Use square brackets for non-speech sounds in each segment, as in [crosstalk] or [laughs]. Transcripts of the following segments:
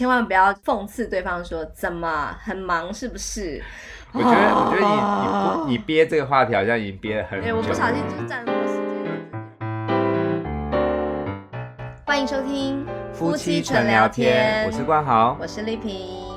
千万不要讽刺对方说怎么很忙是不是？我觉得，我觉得你你你憋这个话题好像已经憋了很久。对，我不小心就是占了我时间。欢迎收听夫妻纯聊天，我是关豪，我是丽萍。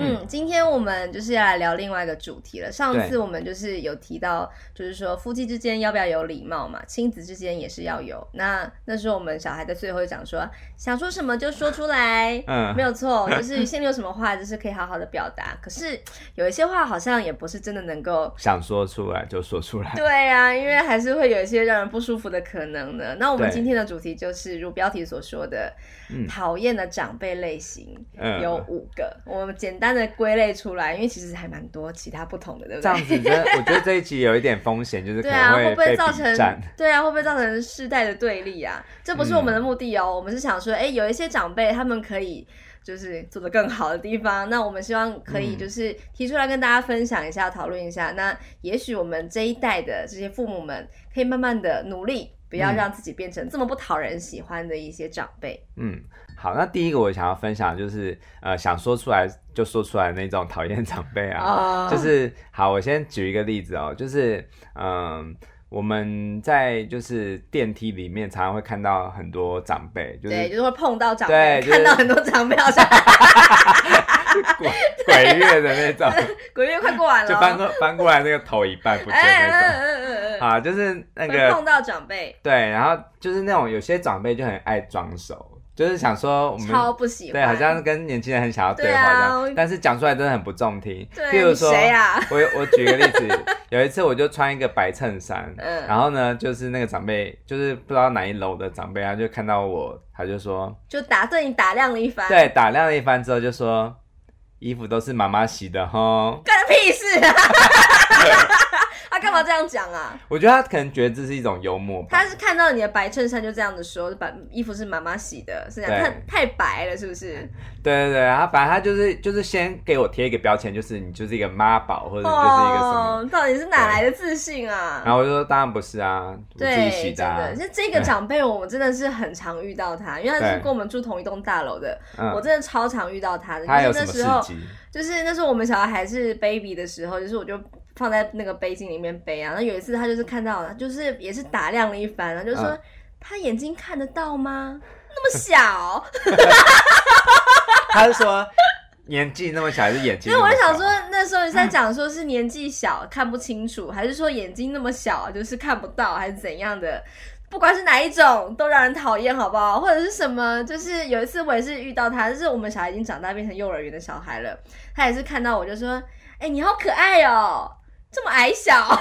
嗯，今天我们就是要来聊另外一个主题了。上次我们就是有提到，就是说夫妻之间要不要有礼貌嘛？亲子之间也是要有。那那时候我们小孩在最后讲说，想说什么就说出来，嗯，没有错，就是心里有什么话就是可以好好的表达。可是有一些话好像也不是真的能够想说出来就说出来。对啊，因为还是会有一些让人不舒服的可能的。那我们今天的主题就是如标题所说的，讨厌的长辈类型有五个，我们简单。的归类出来，因为其实还蛮多其他不同的，对不对？这样子，我觉得这一集有一点风险，就是。对啊，会不会造成？对啊，会不会造成世代的对立啊？这不是我们的目的哦，嗯、我们是想说，哎，有一些长辈他们可以就是做的更好的地方，那我们希望可以就是提出来跟大家分享一下，讨论一下。那也许我们这一代的这些父母们可以慢慢的努力，不要让自己变成这么不讨人喜欢的一些长辈。嗯。好，那第一个我想要分享就是，呃，想说出来就说出来那种讨厌长辈啊，uh. [laughs] 就是好，我先举一个例子哦，就是，嗯、呃，我们在就是电梯里面常常会看到很多长辈，就是对，就是会碰到长辈，就是、看到很多长辈好像 [laughs] 鬼鬼月的那种，[laughs] 鬼月快过完了，就翻过翻过来那个头一半不见那种，啊，就是那个碰到长辈，对，然后就是那种有些长辈就很爱装熟。就是想说，我们超不喜欢，对，好像跟年轻人很想要对话这样，啊、但是讲出来真的很不中听。对，譬如说，谁啊？我我举个例子，[laughs] 有一次我就穿一个白衬衫，嗯，然后呢，就是那个长辈，就是不知道哪一楼的长辈，他就看到我，他就说，就打对你打量了一番，对，打量了一番之后就说，衣服都是妈妈洗的哈，干屁事啊！[laughs] 他干嘛这样讲啊？我觉得他可能觉得这是一种幽默吧。他是看到你的白衬衫就这样子说，把衣服是妈妈洗的，是这样，太太白了，是不是？对对对，然后反正他就是就是先给我贴一个标签，就是你就是一个妈宝，或者就是一个什么？哦，到底是哪来的自信啊？然后我就说当然不是啊，对，我自己洗的啊。其实这个长辈我们真的是很常遇到他，因为他是跟我们住同一栋大楼的，我真的超常遇到他的。他有什么事迹？就是那时候我们小孩还是 baby 的时候，就是我就。放在那个背巾里面背啊，那有一次他就是看到了，就是也是打量了一番，然后就说、嗯、他眼睛看得到吗？那么小，[laughs] 他是说年纪那么小还是眼睛？[laughs] 所以我就想说，那时候你在讲说是年纪小看不清楚，还是说眼睛那么小就是看不到，还是怎样的？不管是哪一种，都让人讨厌，好不好？或者是什么？就是有一次我也是遇到他，就是我们小孩已经长大变成幼儿园的小孩了，他也是看到我就说：“哎、欸，你好可爱哦。”这么矮小，[laughs] 到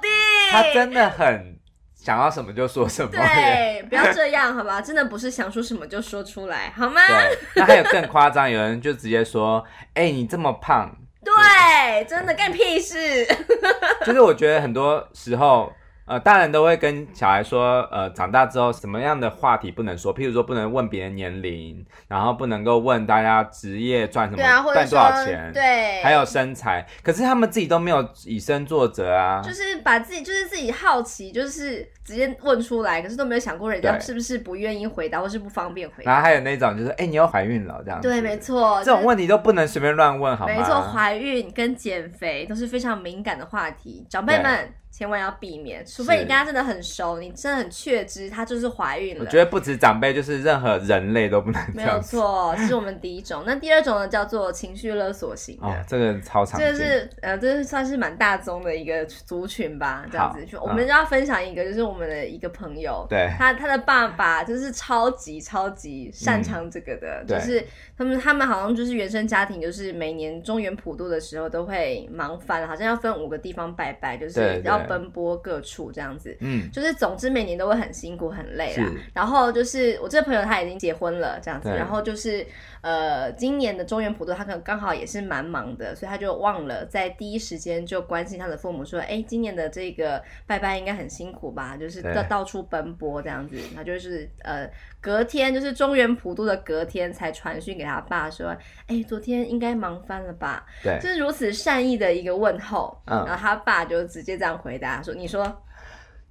底他真的很想要什么就说什么。对，[laughs] 不要这样，好吧？真的不是想说什么就说出来，好吗？对，那还有更夸张，有人就直接说：“哎、欸，你这么胖。”对，真的干屁事。[laughs] 就是我觉得很多时候。呃，大人都会跟小孩说，呃，长大之后什么样的话题不能说？譬如说，不能问别人年龄，然后不能够问大家职业赚什么，赚多少钱，对，还有身材。可是他们自己都没有以身作则啊，就是把自己，就是自己好奇，就是直接问出来，可是都没有想过人家是不是不愿意回答，或是不方便回答。然后还有那种就是，哎，你又怀孕了这样子。对，没错，这种问题都不能随便乱问，好吗？没错，怀孕跟减肥都是非常敏感的话题，长辈们。千万要避免，除非你跟他真的很熟，你真的很确知他就是怀孕了。我觉得不止长辈，就是任何人类都不能。没有错，这是我们第一种。那第二种呢，叫做情绪勒索型的。哦，这个超常见。这个是呃，这是算是蛮大宗的一个族群吧，这样子。就我们要分享一个，就是我们的一个朋友，对，他他的爸爸就是超级超级擅长这个的，就是他们他们好像就是原生家庭，就是每年中原普渡的时候都会忙翻了，好像要分五个地方拜拜，就是要。奔波各处这样子，嗯，就是总之每年都会很辛苦很累啦。然后就是我这个朋友他已经结婚了这样子，然后就是呃今年的中原普渡他可能刚好也是蛮忙的，所以他就忘了在第一时间就关心他的父母说，哎，今年的这个拜拜应该很辛苦吧？就是到到处奔波这样子，他就是呃隔天就是中原普渡的隔天才传讯给他爸说，哎，昨天应该忙翻了吧？对，就是如此善意的一个问候，嗯，然后他爸就直接这样。回答说：“你说，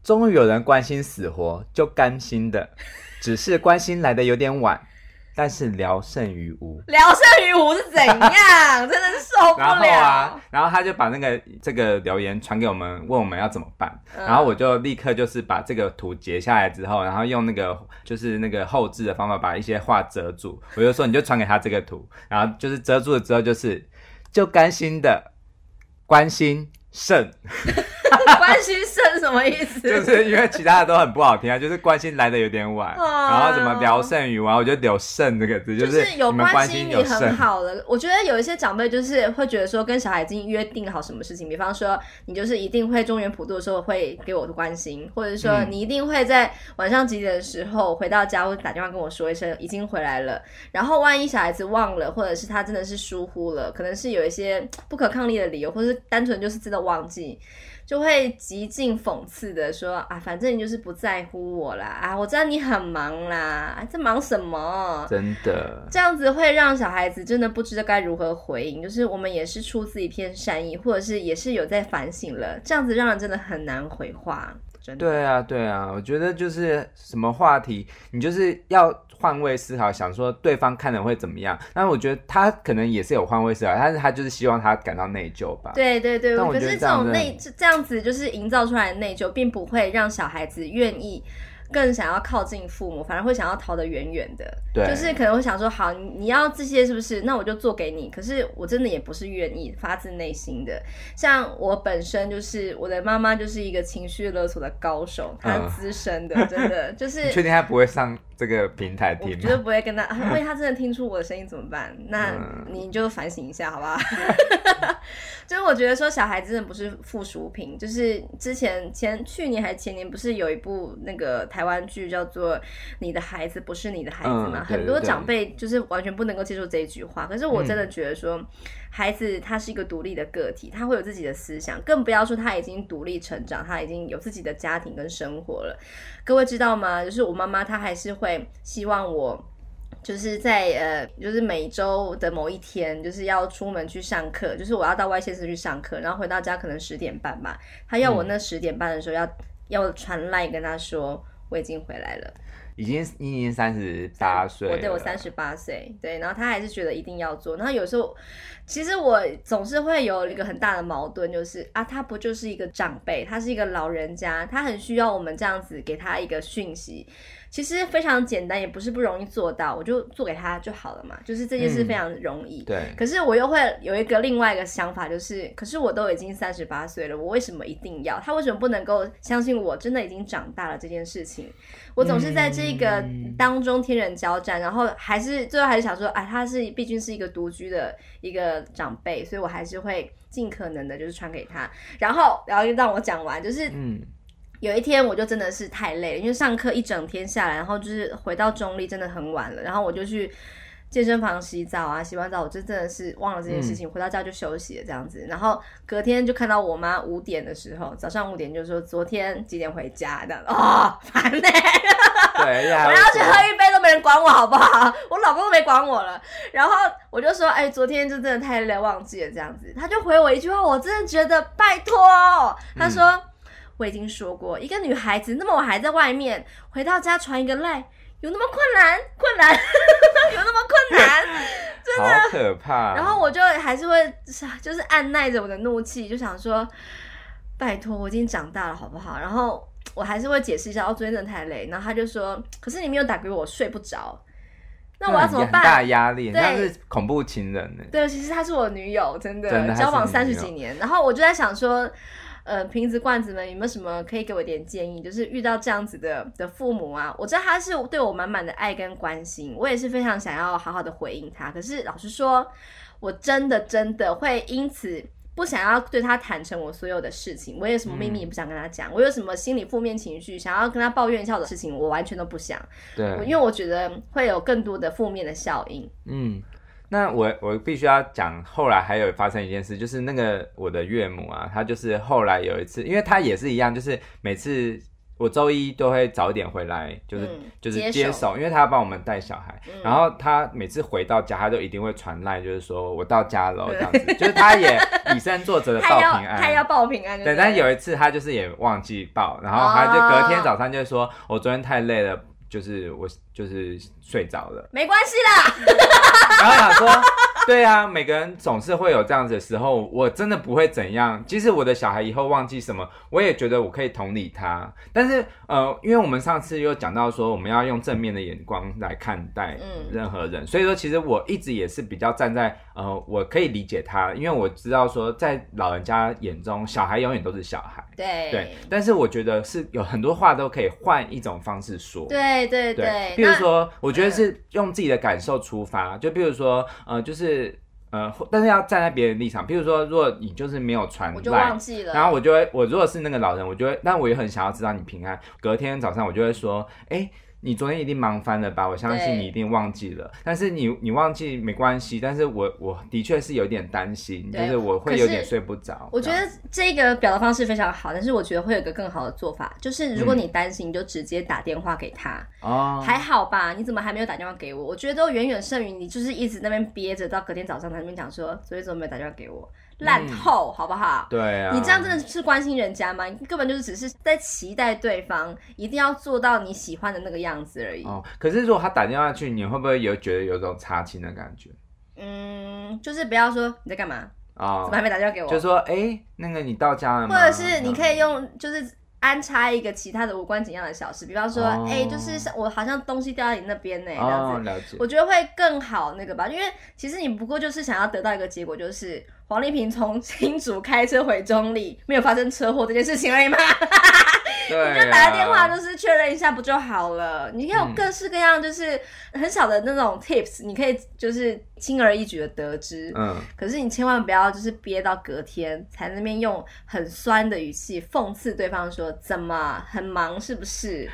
终于有人关心死活，就甘心的。只是关心来的有点晚。但是聊胜于无，聊胜于无是怎样？[laughs] 真的是受不了。然后啊，然后他就把那个这个留言传给我们，问我们要怎么办。嗯、然后我就立刻就是把这个图截下来之后，然后用那个就是那个后置的方法把一些话遮住。我就说你就传给他这个图，然后就是遮住了之后就是就甘心的关心胜。关心肾什么意思？就是因为其他的都很不好听啊，[laughs] 就是关心来的有点晚，然后怎么聊胜于无，我觉得有胜这个字就是有关心你很好了。我觉得有一些长辈就是会觉得说，跟小孩已经约定好什么事情，比方说你就是一定会中原普渡的时候会给我的关心，或者说你一定会在晚上几点的时候回到家会打电话跟我说一声已经回来了。然后万一小孩子忘了，或者是他真的是疏忽了，可能是有一些不可抗力的理由，或者是单纯就是真的忘记。就会极尽讽刺的说啊，反正你就是不在乎我啦，啊，我知道你很忙啦，在忙什么？真的，这样子会让小孩子真的不知道该如何回应。就是我们也是出自一片善意，或者是也是有在反省了，这样子让人真的很难回话。真的。对啊，对啊，我觉得就是什么话题，你就是要。换位思考，想说对方看了会怎么样？但我觉得他可能也是有换位思考，但是他就是希望他感到内疚吧。对对对，可是这种内这样子就是营造出来的内疚，并不会让小孩子愿意。更想要靠近父母，反而会想要逃得远远的。对，就是可能会想说，好，你要这些是不是？那我就做给你。可是我真的也不是愿意，发自内心的。像我本身就是我的妈妈，就是一个情绪勒索的高手，她资深的，嗯、真的就是。确定她不会上这个平台？我绝对不会跟他，万一他真的听出我的声音怎么办？那你就反省一下，好不好？[laughs] 就是我觉得说，小孩真的不是附属品。就是之前前去年还前年，不是有一部那个台湾剧叫做《你的孩子不是你的孩子》吗？嗯、很多长辈就是完全不能够接受这一句话。可是我真的觉得说，孩子他是一个独立的个体，他会有自己的思想，更不要说他已经独立成长，他已经有自己的家庭跟生活了。各位知道吗？就是我妈妈，她还是会希望我。就是在呃，就是每周的某一天，就是要出门去上课，就是我要到外县市去上课，然后回到家可能十点半吧。他要我那十点半的时候要、嗯、要传赖跟他说我已经回来了。已经已经三十八岁，我对我三十八岁，对，然后他还是觉得一定要做。然后有时候，其实我总是会有一个很大的矛盾，就是啊，他不就是一个长辈，他是一个老人家，他很需要我们这样子给他一个讯息。其实非常简单，也不是不容易做到，我就做给他就好了嘛。就是这件事非常容易。嗯、对。可是我又会有一个另外一个想法，就是，可是我都已经三十八岁了，我为什么一定要？他为什么不能够相信我真的已经长大了这件事情？我总是在这个当中天人交战，然后还是最后还是想说，哎，他是毕竟是一个独居的一个长辈，所以我还是会尽可能的就是传给他。然后，然后就让我讲完，就是嗯。有一天我就真的是太累了，因为上课一整天下来，然后就是回到中立真的很晚了，然后我就去健身房洗澡啊，洗完澡我就真的是忘了这件事情，嗯、回到家就休息了这样子，然后隔天就看到我妈五点的时候，早上五点就说昨天几点回家的啊，烦呢、哦，对呀，[laughs] 我要去好不好？我老公都没管我了，然后我就说哎，昨天就真的太累忘记了这样子，他就回我一句话，我真的觉得拜托，他说。嗯我已经说过，一个女孩子那么我还在外面，回到家传一个赖，有那么困难？困难？[laughs] 有那么困难？[laughs] 真的好可怕。然后我就还是会，就是按耐着我的怒气，就想说，拜托，我已经长大了，好不好？然后我还是会解释一下，哦，昨天真的太累。然后他就说，可是你没有打给我，我睡不着。那我要怎么办？大压力，那是恐怖情人呢。对，其实她是我女友，真的，真的交往三十几年。然后我就在想说。呃，瓶子罐子们有没有什么可以给我一点建议？就是遇到这样子的的父母啊，我知道他是对我满满的爱跟关心，我也是非常想要好好的回应他。可是老实说，我真的真的会因此不想要对他坦诚我所有的事情。我有什么秘密也不想跟他讲，嗯、我有什么心理负面情绪想要跟他抱怨一下的事情，我完全都不想。对，因为我觉得会有更多的负面的效应。嗯。那我我必须要讲，后来还有发生一件事，就是那个我的岳母啊，她就是后来有一次，因为她也是一样，就是每次我周一都会早一点回来，就是、嗯、就是接手，因为他要帮我们带小孩，嗯、然后他每次回到家，他都一定会传赖，就是说我到家了这样子，就是他也以身作则的报平安，他要报平安，对，但有一次他就是也忘记报，然后他就隔天早上就说，我昨天太累了。就是我就是睡着了，没关系啦。[laughs] 然后想说。对啊，每个人总是会有这样子的时候，我真的不会怎样。即使我的小孩以后忘记什么，我也觉得我可以同理他。但是，呃，因为我们上次又讲到说，我们要用正面的眼光来看待任何人，嗯、所以说，其实我一直也是比较站在，呃，我可以理解他，因为我知道说，在老人家眼中，小孩永远都是小孩。对对。但是我觉得是有很多话都可以换一种方式说。对对对。对比如说，我觉得是用自己的感受出发，就比如说，呃，就是。呃，但是要站在别人立场，比如说，如果你就是没有传，我就忘记了，然后我就会，我如果是那个老人，我就会，但我也很想要知道你平安。隔天早上我就会说，哎。你昨天一定忙翻了吧？我相信你一定忘记了。但是你你忘记没关系，但是我我的确是有点担心，就是我会有点睡不着。我觉得这个表达方式非常好，但是我觉得会有一个更好的做法，就是如果你担心，你就直接打电话给他。哦、嗯，还好吧？你怎么还没有打电话给我？我觉得都远远胜于你就是一直那边憋着，到隔天早上他那边讲说，昨天怎么没有打电话给我？烂透，好不好？对啊，你这样真的是关心人家吗？你根本就是只是在期待对方一定要做到你喜欢的那个样子而已。哦，可是如果他打电话去，你会不会有觉得有种插情的感觉？嗯，就是不要说你在干嘛啊？哦、怎么还没打电话给我？就说哎、欸，那个你到家了吗？或者是你可以用就是。安插一个其他的无关紧要的小事，比方说，哎、oh. 欸，就是我好像东西掉在你那边呢，这样子，oh, 了解。我觉得会更好那个吧，因为其实你不过就是想要得到一个结果，就是黄丽萍从新竹开车回中坜，没有发生车祸这件事情而已嘛。[laughs] 对，你就打个电话，就是确认一下不就好了？你可以有各式各样，就是很小的那种 tips，你可以就是轻而易举的得知。嗯，可是你千万不要就是憋到隔天才那边用很酸的语气讽刺对方说，怎么很忙是不是？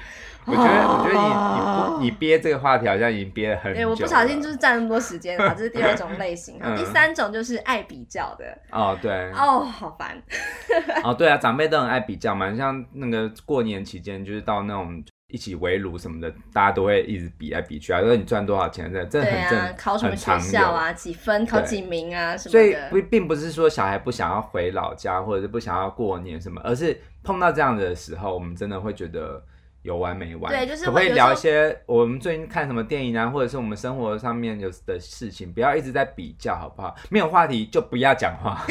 我觉得，我觉得你你你憋这个话题好像已经憋了很久了。对，我不小心就是占那么多时间了，这是 [laughs] 第二种类型。嗯、第三种就是爱比较的。哦，对。哦，好烦。[laughs] 哦，对啊，长辈都很爱比较嘛。像那个过年期间，就是到那种一起围炉什么的，大家都会一直比来比去啊。说你赚多少钱，这真的很正。考什么学校啊？几分？考几名啊？什么的。所以不并不是说小孩不想要回老家，或者是不想要过年什么，而是碰到这样的时候，我们真的会觉得。有完没完？对，就是可不可以聊一些我们最近看什么电影啊，或者是我们生活上面有的事情，不要一直在比较，好不好？没有话题就不要讲话。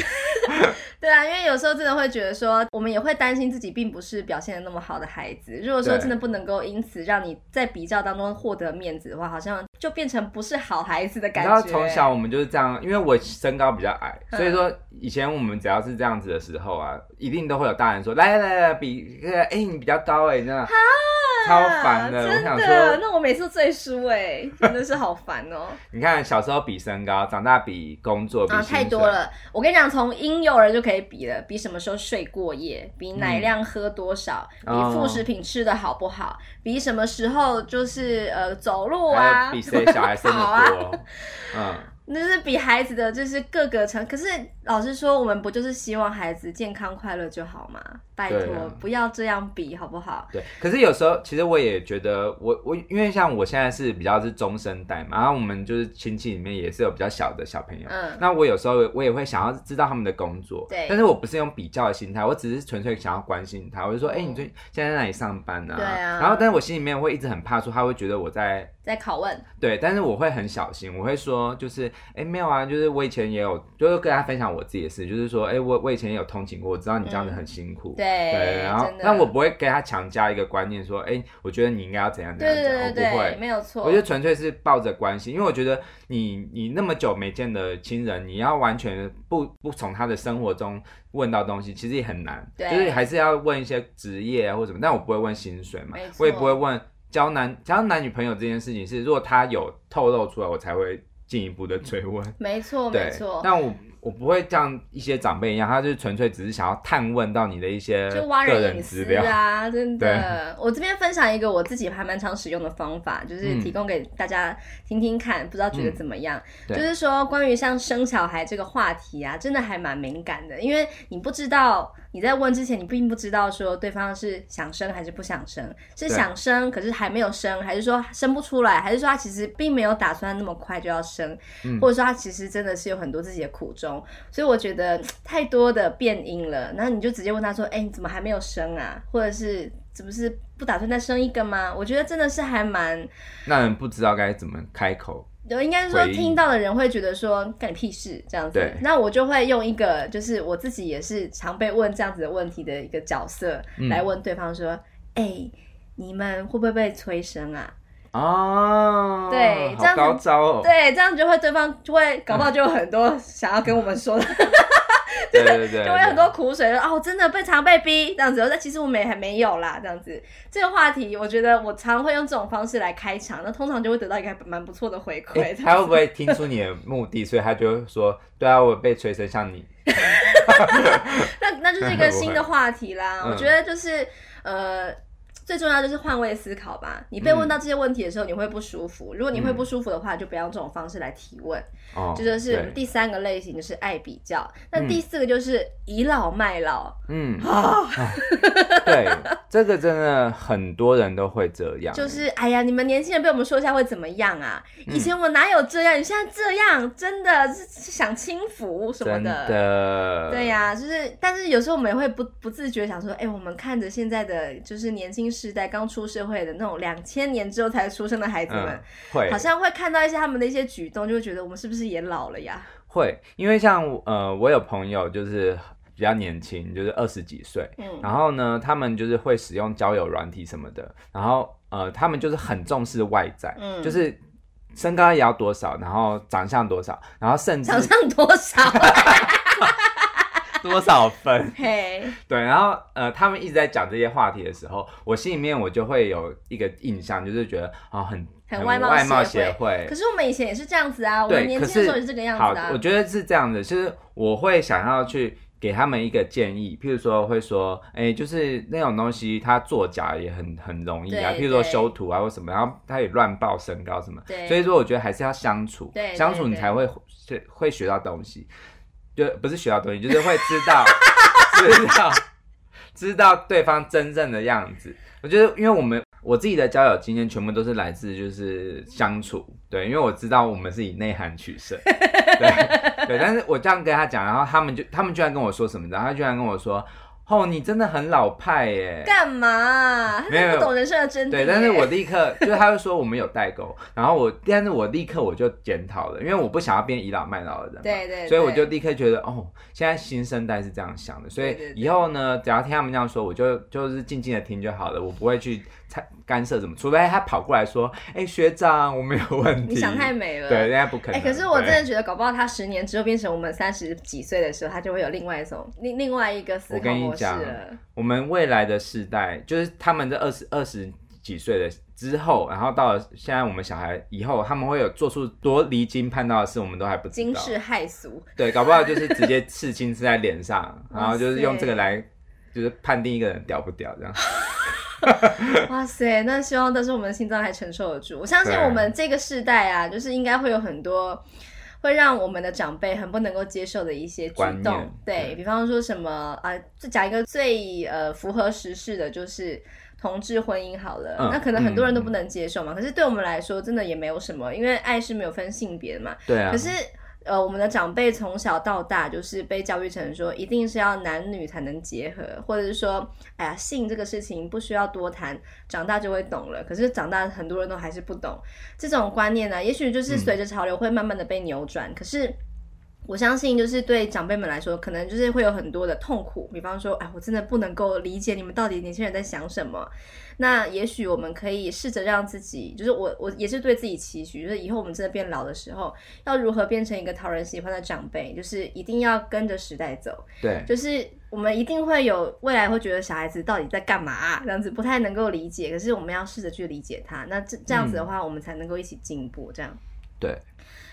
[laughs] 对啊，因为有时候真的会觉得说，我们也会担心自己并不是表现的那么好的孩子。如果说真的不能够因此让你在比较当中获得面子的话，好像就变成不是好孩子的感觉。然后从小我们就是这样，因为我身高比较矮，所以说以前我们只要是这样子的时候啊，一定都会有大人说，来来来比，哎，你比较高哎，这样。超烦的，真的，我想说，那我每次最输哎，真的是好烦哦。[laughs] 你看，小时候比身高，长大比工作，比啊，太多了。我跟你讲，从婴幼儿就可以比了，比什么时候睡过夜，比奶量喝多少，嗯、比副食品吃的好不好，比什么时候就是呃走路啊，比谁小孩 [laughs] 生的多，啊、嗯。那是比孩子的就是各个层，可是老实说，我们不就是希望孩子健康快乐就好吗？拜托，啊、不要这样比好不好？对，可是有时候其实我也觉得我，我我因为像我现在是比较是中生代嘛，然后我们就是亲戚里面也是有比较小的小朋友，嗯，那我有时候我也会想要知道他们的工作，对，但是我不是用比较的心态，我只是纯粹想要关心他，我就说，哎、你最现在在哪里上班呢、啊？对啊，然后但是我心里面会一直很怕说他会觉得我在。在拷问，对，但是我会很小心，我会说，就是，哎，没有啊，就是我以前也有，就是跟他分享我自己的事，就是说，哎，我我以前也有通勤过，我知道你这样子很辛苦，嗯、对，对，然后，但我不会给他强加一个观念，说，哎，我觉得你应该要怎样怎样，怎样，对对对，我不会，没有错，我就纯粹是抱着关心，因为我觉得你你那么久没见的亲人，你要完全不不从他的生活中问到东西，其实也很难，对，就是还是要问一些职业啊或什么，但我不会问薪水嘛，我也不会问。交男交男女朋友这件事情是，如果他有透露出来，我才会进一步的追问。没错，没错。但我。我不会像一些长辈一样，他就是纯粹只是想要探问到你的一些就挖人隐私啊，真的。[laughs] 我这边分享一个我自己还蛮常使用的方法，就是提供给大家听听看，嗯、不知道觉得怎么样？嗯、就是说关于像生小孩这个话题啊，真的还蛮敏感的，因为你不知道你在问之前，你并不知道说对方是想生还是不想生，是想生可是还没有生，还是说生不出来，还是说他其实并没有打算那么快就要生。生，嗯、或者说他其实真的是有很多自己的苦衷。所以我觉得太多的变音了，然后你就直接问他说：“哎，你怎么还没有生啊？或者是是不是不打算再生一个吗？”我觉得真的是还蛮让人不知道该怎么开口。有应该是说听到的人会觉得说干你屁事这样子，那我就会用一个就是我自己也是常被问这样子的问题的一个角色来问对方说：“哎、你们会不会被催生啊？”哦，对，这样子高招哦，对，这样就会对方就会搞不好就有很多想要跟我们说的。对 [laughs] 对对，[laughs] 就会很多苦水说哦，真的被常被逼这样子，但其实我们也还没有啦，这样子。这个话题，我觉得我常会用这种方式来开场，那通常就会得到一个蛮不错的回馈。欸、他会不会听出你的目的，所以他就说，对啊，我被催生像你。[laughs] 那那就是一个新的话题啦。我觉得就是呃。最重要就是换位思考吧。你被问到这些问题的时候，你会不舒服。如果你会不舒服的话，就不要用这种方式来提问。哦，这就是第三个类型，就是爱比较。那第四个就是倚老卖老。嗯啊，对，这个真的很多人都会这样。就是哎呀，你们年轻人被我们说一下会怎么样啊？以前我哪有这样？你现在这样，真的是想轻浮什么的。真的。对呀，就是，但是有时候我们也会不不自觉想说，哎，我们看着现在的就是年轻。时代刚出社会的那种两千年之后才出生的孩子们，嗯、会好像会看到一些他们的一些举动，就会觉得我们是不是也老了呀？会，因为像呃，我有朋友就是比较年轻，就是二十几岁，嗯，然后呢，他们就是会使用交友软体什么的，然后呃，他们就是很重视外在，嗯，就是身高也要多少，然后长相多少，然后甚至长相多少。[laughs] 多少分？[laughs] 嘿，对，然后呃，他们一直在讲这些话题的时候，我心里面我就会有一个印象，就是觉得啊、哦，很很外貌协会。可是我们以前也是这样子啊，对我们年轻的时候也是这个样子啊。好，我觉得是这样的，就是我会想要去给他们一个建议，譬如说会说，哎，就是那种东西它作假也很很容易啊，譬如说修图啊或什么，然后他也乱报身高什么，对所以说我觉得还是要相处，对相处你才会学会学到东西。就不是学到东西，就是会知道，[laughs] 知道，知道对方真正的样子。我觉得，因为我们我自己的交友经验全部都是来自就是相处，对，因为我知道我们是以内涵取胜，对对。但是我这样跟他讲，然后他们就他们居然跟我说什么？然后他居然跟我说。哦，你真的很老派耶！干嘛？没有不懂人生的真谛。对，但是我立刻 [laughs] 就是他会说我们有代沟，然后我，但是我立刻我就检讨了，因为我不想要变倚老卖老的人。对，对对。所以我就立刻觉得，哦，现在新生代是这样想的，所以以后呢，只要听他们这样说，我就就是静静的听就好了，我不会去。干涉什么？除非他跑过来说：“哎、欸，学长，我没有问题。”你想太美了。对，人家不可能。哎、欸，可是我真的觉得，搞不好他十年之后变成我们三十几岁的时候，他就会有另外一种另另外一个思考模讲，我们未来的世代，就是他们这二十二十几岁的之后，然后到了现在我们小孩以后，他们会有做出多离经叛道的事，我们都还不知道。惊世骇俗。对，搞不好就是直接刺青刺在脸上，然后就是用这个来，就是判定一个人屌不屌这样。[laughs] 哇塞，那希望都是我们的心脏还承受得住。我相信我们这个世代啊，就是应该会有很多会让我们的长辈很不能够接受的一些举动。对，比方说什么啊，就讲一个最呃符合时事的，就是同志婚姻好了。嗯、那可能很多人都不能接受嘛，嗯、可是对我们来说，真的也没有什么，因为爱是没有分性别的嘛。对啊。可是。呃，我们的长辈从小到大就是被教育成说，一定是要男女才能结合，或者是说，哎呀，性这个事情不需要多谈，长大就会懂了。可是长大很多人都还是不懂这种观念呢。也许就是随着潮流会慢慢的被扭转，嗯、可是。我相信，就是对长辈们来说，可能就是会有很多的痛苦。比方说，哎，我真的不能够理解你们到底年轻人在想什么。那也许我们可以试着让自己，就是我，我也是对自己期许，就是以后我们真的变老的时候，要如何变成一个讨人喜欢的长辈，就是一定要跟着时代走。对，就是我们一定会有未来会觉得小孩子到底在干嘛啊，这样子不太能够理解。可是我们要试着去理解他，那这这样子的话，我们才能够一起进步。这样。对。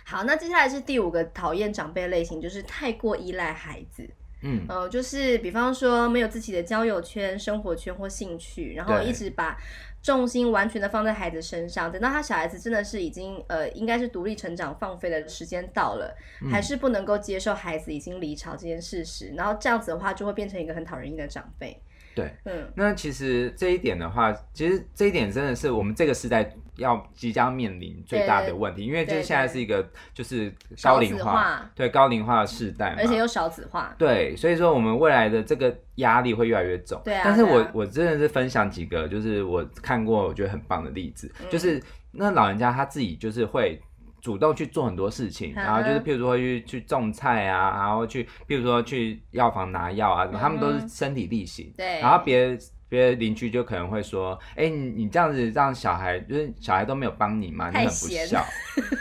好，那接下来是第五个讨厌长辈类型，就是太过依赖孩子。嗯，呃，就是比方说没有自己的交友圈、生活圈或兴趣，然后一直把重心完全的放在孩子身上，等到他小孩子真的是已经呃，应该是独立成长、放飞的时间到了，嗯、还是不能够接受孩子已经离巢这件事实，然后这样子的话就会变成一个很讨人厌的长辈。对，嗯，那其实这一点的话，其实这一点真的是我们这个时代要即将面临最大的问题，因为就是现在是一个就是高龄化，对高龄化的时代，而且又少子化，对，所以说我们未来的这个压力会越来越重。对啊，但是我我真的是分享几个就是我看过我觉得很棒的例子，就是那老人家他自己就是会。主动去做很多事情，然后就是譬如说去去种菜啊，然后去譬如说去药房拿药啊，什么，他们都是身体力行。对。然后别别的邻居就可能会说：“哎，你你这样子让小孩，就是小孩都没有帮你嘛？你很不孝。”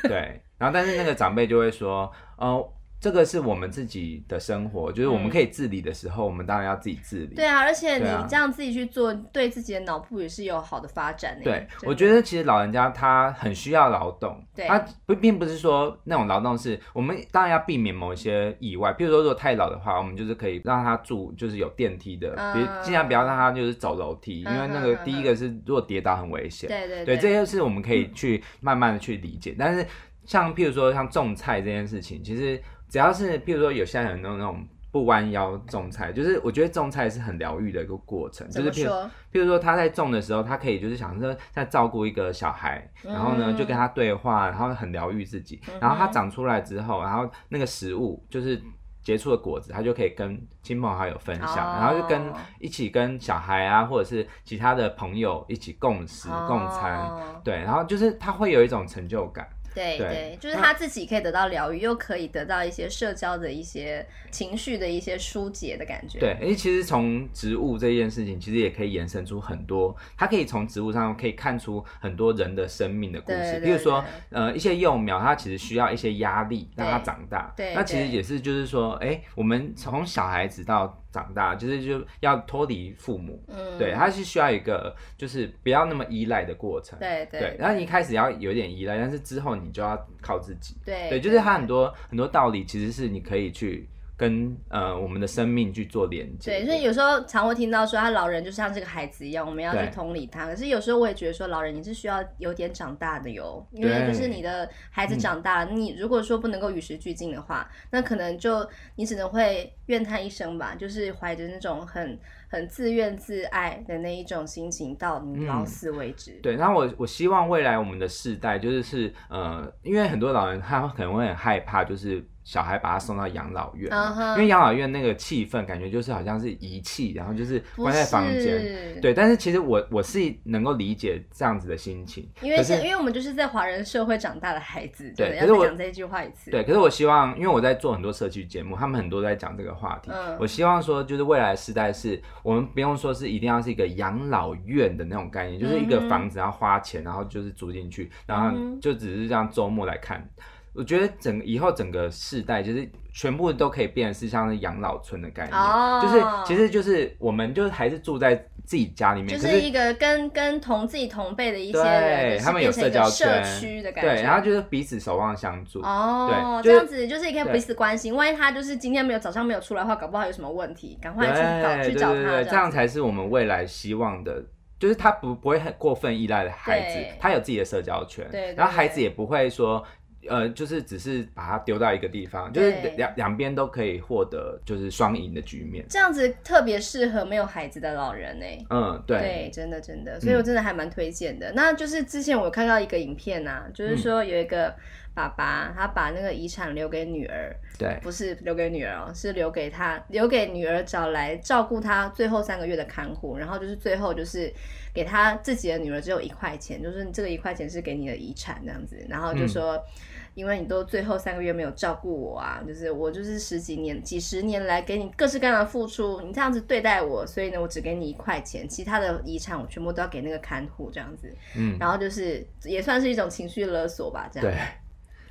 对。然后但是那个长辈就会说：“哦。”这个是我们自己的生活，就是我们可以自理的时候，嗯、我们当然要自己自理。对啊，而且你这样自己去做，对自己的脑部也是有好的发展的。对，我觉得其实老人家他很需要劳动，对他不并不是说那种劳动是我们当然要避免某一些意外，譬如说如果太老的话，我们就是可以让他住就是有电梯的，别、嗯、尽量不要让他就是走楼梯，嗯、因为那个第一个是如果跌倒很危险。对对对，对，这些是我们可以去慢慢的去理解。嗯、但是像譬如说像种菜这件事情，其实。只要是，譬如说有些人那种那种不弯腰种菜，就是我觉得种菜是很疗愈的一个过程。就是譬如，譬如说他在种的时候，他可以就是想说在照顾一个小孩，然后呢就跟他对话，然后很疗愈自己。然后他长出来之后，然后那个食物就是结出的果子，他就可以跟亲朋好友分享，然后就跟一起跟小孩啊，或者是其他的朋友一起共食共餐。对，然后就是他会有一种成就感。对对，就是他自己可以得到疗愈，啊，又可以得到一些社交的一些情绪的一些疏解的感觉。对，因为，其实从植物这件事情，其实也可以延伸出很多，他可以从植物上可以看出很多人的生命的故事。比如说，呃，一些幼苗，它其实需要一些压力让它长大。对，那其实也是就是说，哎，我们从小孩子到长大就是就要脱离父母，嗯，对，他是需要一个就是不要那么依赖的过程，对对，对。然后你一开始要有点依赖，但是之后你就要靠自己，对对，就是他很多很多道理其实是你可以去。跟呃我们的生命去做连接，对，所以有时候常会听到说，他老人就像这个孩子一样，我们要去同理他。可是有时候我也觉得说，老人你是需要有点长大的哟，因为就是你的孩子长大了，嗯、你如果说不能够与时俱进的话，那可能就你只能会怨叹一生吧，就是怀着那种很很自怨自艾的那一种心情到你老死为止。嗯、对，然后我我希望未来我们的世代就是是呃，因为很多老人他可能会很害怕，就是。小孩把他送到养老院，uh -huh. 因为养老院那个气氛感觉就是好像是遗弃，然后就是关在房间。对，但是其实我我是能够理解这样子的心情，因为是因为我们就是在华人社会长大的孩子，对，可是我讲这一句话一次。对，可是我希望，因为我在做很多社区节目，他们很多在讲这个话题。嗯，我希望说，就是未来的时代是我们不用说是一定要是一个养老院的那种概念，就是一个房子要花钱，然后就是租进去，然后就只是这样周末来看。我觉得整以后整个世代就是全部都可以变成是像是养老村的概念，oh. 就是其实就是我们就是还是住在自己家里面，就是一个跟跟同自己同辈的一些人，对，他们有社交圈，社区的感觉，对，然后就是彼此守望相助，哦、oh,，这样子就是也可以彼此关心。万一他就是今天没有早上没有出来的话，搞不好有什么问题，赶快去找去找他，对对对，这样才是我们未来希望的。就是他不不会很过分依赖的孩子，他有自己的社交圈，对，对，对，然后孩子也不会说。呃，就是只是把它丢到一个地方，就是两两边都可以获得，就是双赢的局面。这样子特别适合没有孩子的老人呢。嗯，对，对，真的真的，所以我真的还蛮推荐的，嗯。那就是之前我看到一个影片啊，就是说有一个爸爸，他把那个遗产留给女儿，对，不是留给女儿哦，是留给他，留给女儿找来照顾他最后三个月的看护，然后就是最后就是给他自己的女儿只有一块钱，就是这个一块钱是给你的遗产这样子，然后就说。嗯因为你都最后三个月没有照顾我啊，就是我就是十几年、几十年来给你各式各样的付出，你这样子对待我，所以呢，我只给你一块钱，其他的遗产我全部都要给那个看护这样子。嗯，然后就是也算是一种情绪勒索吧，这样。对。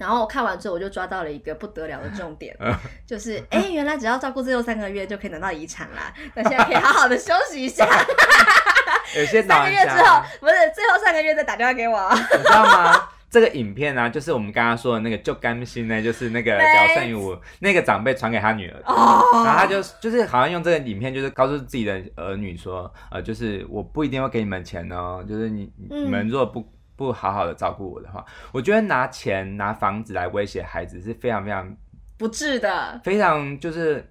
然后我看完之后，我就抓到了一个不得了的重点，[laughs] 就是哎、欸，原来只要照顾最后三个月就可以拿到遗产啦，那现在可以好好的休息一下。[laughs] 有些三个月之后，不是最后三个月再打电话给我，你知道吗？这个影片呢、啊，就是我们刚刚说的那个就甘心呢，就是那个聊胜于无那个长辈传给他女儿的，oh. 然后他就就是好像用这个影片，就是告诉自己的儿女说，呃，就是我不一定会给你们钱哦，就是你、嗯、你们如果不不好好的照顾我的话，我觉得拿钱拿房子来威胁孩子是非常非常不智的，非常就是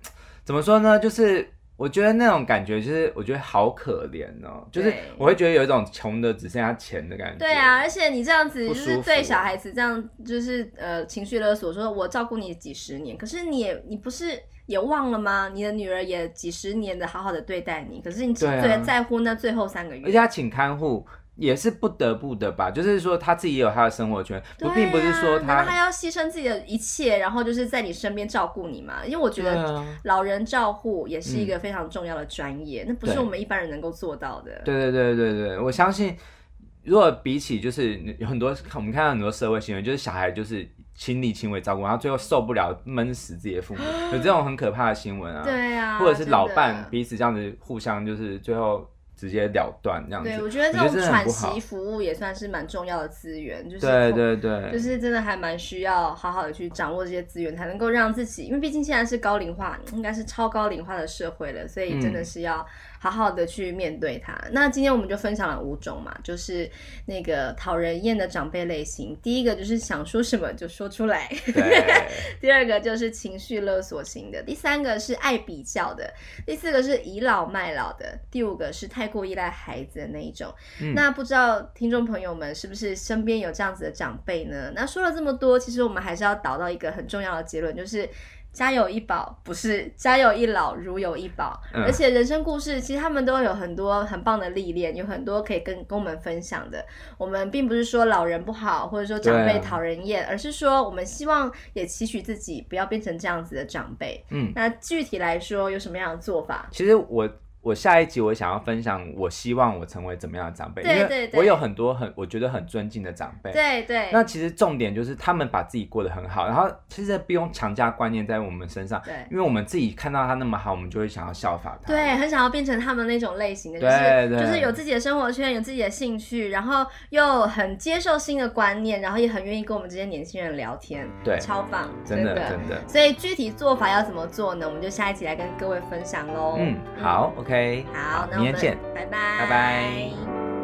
怎么说呢，就是。我觉得那种感觉就是，我觉得好可怜哦，就是我会觉得有一种穷的只剩下钱的感觉。对啊，而且你这样子就是对小孩子这样，就是呃情绪勒索，说我照顾你几十年，可是你也你不是也忘了吗？你的女儿也几十年的好好的对待你，可是你只最在乎那最后三个月，而且他请看护。也是不得不的吧，就是说他自己也有他的生活圈，不、啊、并不是说他他要牺牲自己的一切，然后就是在你身边照顾你嘛。因为我觉得老人照护也是一个非常重要的专业，嗯、那不是我们一般人能够做到的。对对对对对，我相信，如果比起就是有很多我们看到很多社会新闻，就是小孩就是亲力亲为照顾，然后最后受不了闷死自己的父母，[gasps] 有这种很可怕的新闻啊。对啊，或者是老伴彼此这样子互相就是最后。直接了断这样子，对，我觉得这种喘息服务也算是蛮重要的资源，就是对对对，就是真的还蛮需要好好的去掌握这些资源，才能够让自己，因为毕竟现在是高龄化，应该是超高龄化的社会了，所以真的是要。好好的去面对它。那今天我们就分享了五种嘛，就是那个讨人厌的长辈类型。第一个就是想说什么就说出来，[laughs] 第二个就是情绪勒索型的，第三个是爱比较的，第四个是倚老卖老的，第五个是太过依赖孩子的那一种。嗯、那不知道听众朋友们是不是身边有这样子的长辈呢？那说了这么多，其实我们还是要导到一个很重要的结论，就是。家有一宝，不是家有一老如有一宝，嗯、而且人生故事其实他们都有很多很棒的历练，有很多可以跟跟我们分享的。我们并不是说老人不好，或者说长辈讨人厌，啊、而是说我们希望也期许自己不要变成这样子的长辈。嗯，那具体来说有什么样的做法？其实我。我下一集我想要分享，我希望我成为怎么样的长辈？对对对，因为我有很多很我觉得很尊敬的长辈。对对。那其实重点就是他们把自己过得很好，然后其实不用强加观念在我们身上。对。因为我们自己看到他那么好，我们就会想要效法他。对，很想要变成他们那种类型的，就是就是有自己的生活圈，有自己的兴趣，然后又很接受新的观念，然后也很愿意跟我们这些年轻人聊天。对。超棒，真的真的。所以具体做法要怎么做呢？我们就下一集来跟各位分享喽。嗯，好，OK。好，那我们明天见，拜拜，拜拜。